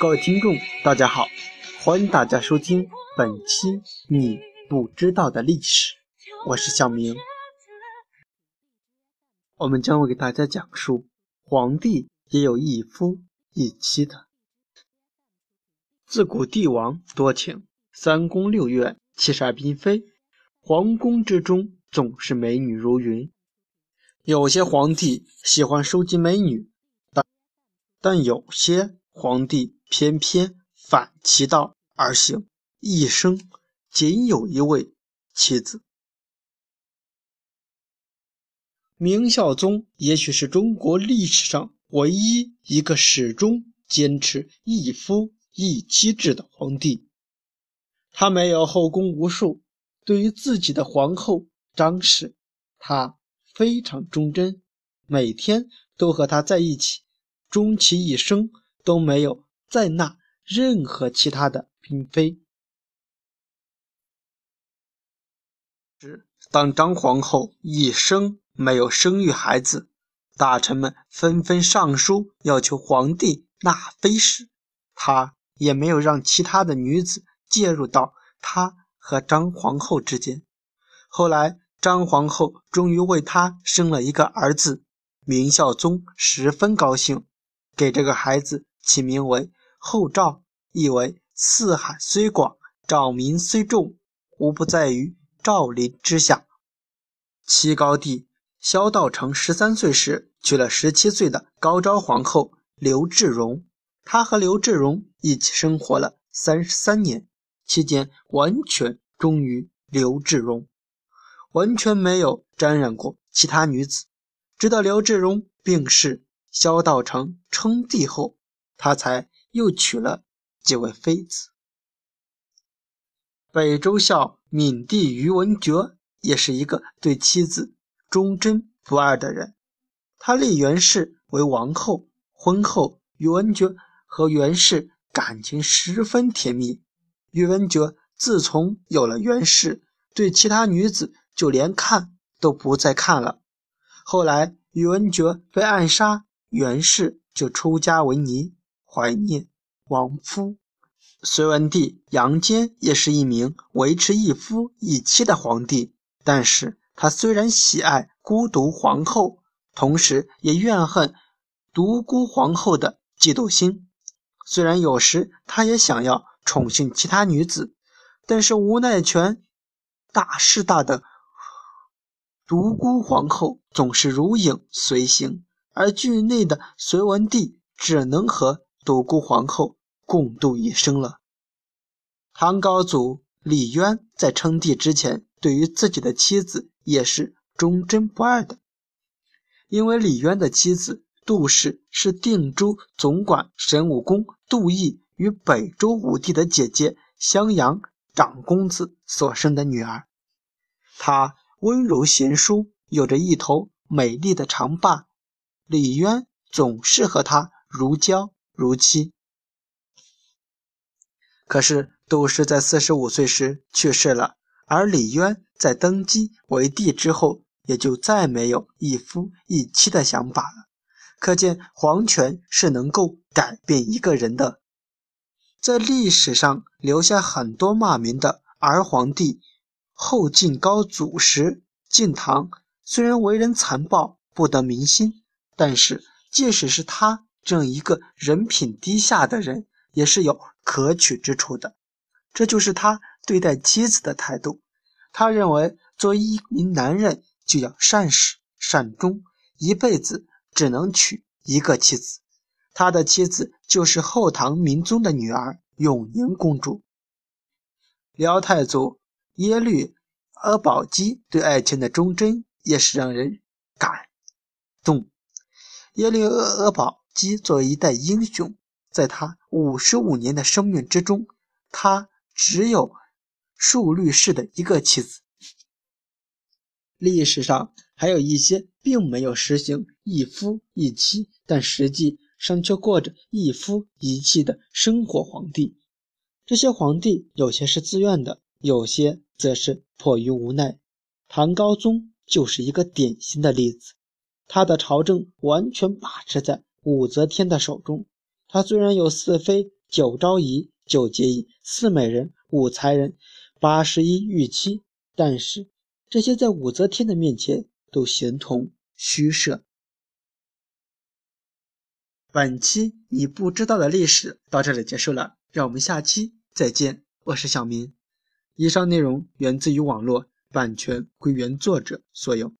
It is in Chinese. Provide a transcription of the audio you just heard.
各位听众，大家好，欢迎大家收听本期你不知道的历史，我是小明。我们将会给大家讲述皇帝也有一夫一妻的。自古帝王多情，三宫六院七十二嫔妃，皇宫之中总是美女如云。有些皇帝喜欢收集美女，但但有些皇帝偏偏反其道而行，一生仅有一位妻子。明孝宗也许是中国历史上唯一一个始终坚持一夫一妻制的皇帝。他没有后宫无数，对于自己的皇后张氏，他非常忠贞，每天都和她在一起，终其一生都没有再纳任何其他的嫔妃。当张皇后一生。没有生育孩子，大臣们纷纷上书要求皇帝纳妃时，他也没有让其他的女子介入到他和张皇后之间。后来，张皇后终于为他生了一个儿子，明孝宗十分高兴，给这个孩子起名为后赵，意为四海虽广，赵民虽众，无不在于赵林之下。齐高帝。萧道成十三岁时娶了十七岁的高昭皇后刘志荣，他和刘志荣一起生活了三十三年，期间完全忠于刘志荣，完全没有沾染过其他女子。直到刘志荣病逝，萧道成称帝后，他才又娶了几位妃子。北周孝闵帝宇文觉也是一个对妻子。忠贞不二的人，他立袁氏为王后。婚后，宇文觉和袁氏感情十分甜蜜。宇文觉自从有了袁氏，对其他女子就连看都不再看了。后来，宇文觉被暗杀，袁氏就出家为尼，怀念亡夫。隋文帝杨坚也是一名维持一夫一妻的皇帝，但是。他虽然喜爱孤独皇后，同时也怨恨独孤皇后的嫉妒心。虽然有时他也想要宠幸其他女子，但是无奈权大势大的独孤皇后总是如影随形，而剧内的隋文帝只能和独孤皇后共度一生了。唐高祖李渊在称帝之前，对于自己的妻子。也是忠贞不二的，因为李渊的妻子杜氏是定州总管神武公杜毅与北周武帝的姐姐襄阳长公子所生的女儿。她温柔贤淑，有着一头美丽的长发，李渊总是和她如胶如漆。可是杜氏在四十五岁时去世了。而李渊在登基为帝之后，也就再没有一夫一妻的想法了。可见皇权是能够改变一个人的。在历史上留下很多骂名的儿皇帝后晋高祖时，晋唐虽然为人残暴不得民心，但是即使是他这样一个人品低下的人，也是有可取之处的。这就是他。对待妻子的态度，他认为作为一名男人就要善始善终，一辈子只能娶一个妻子。他的妻子就是后唐明宗的女儿永宁公主。辽太祖耶律阿保机对爱情的忠贞也是让人感动。耶律阿保机作为一代英雄，在他五十五年的生命之中，他只有。数律氏的一个妻子。历史上还有一些并没有实行一夫一妻，但实际上却过着一夫一妻的生活皇帝。这些皇帝有些是自愿的，有些则是迫于无奈。唐高宗就是一个典型的例子。他的朝政完全把持在武则天的手中。她虽然有四妃，九昭仪、九节仪、四美人、五才人、八十一御妻。但是这些在武则天的面前都形同虚设。本期你不知道的历史到这里结束了，让我们下期再见。我是小明，以上内容源自于网络，版权归原作者所有。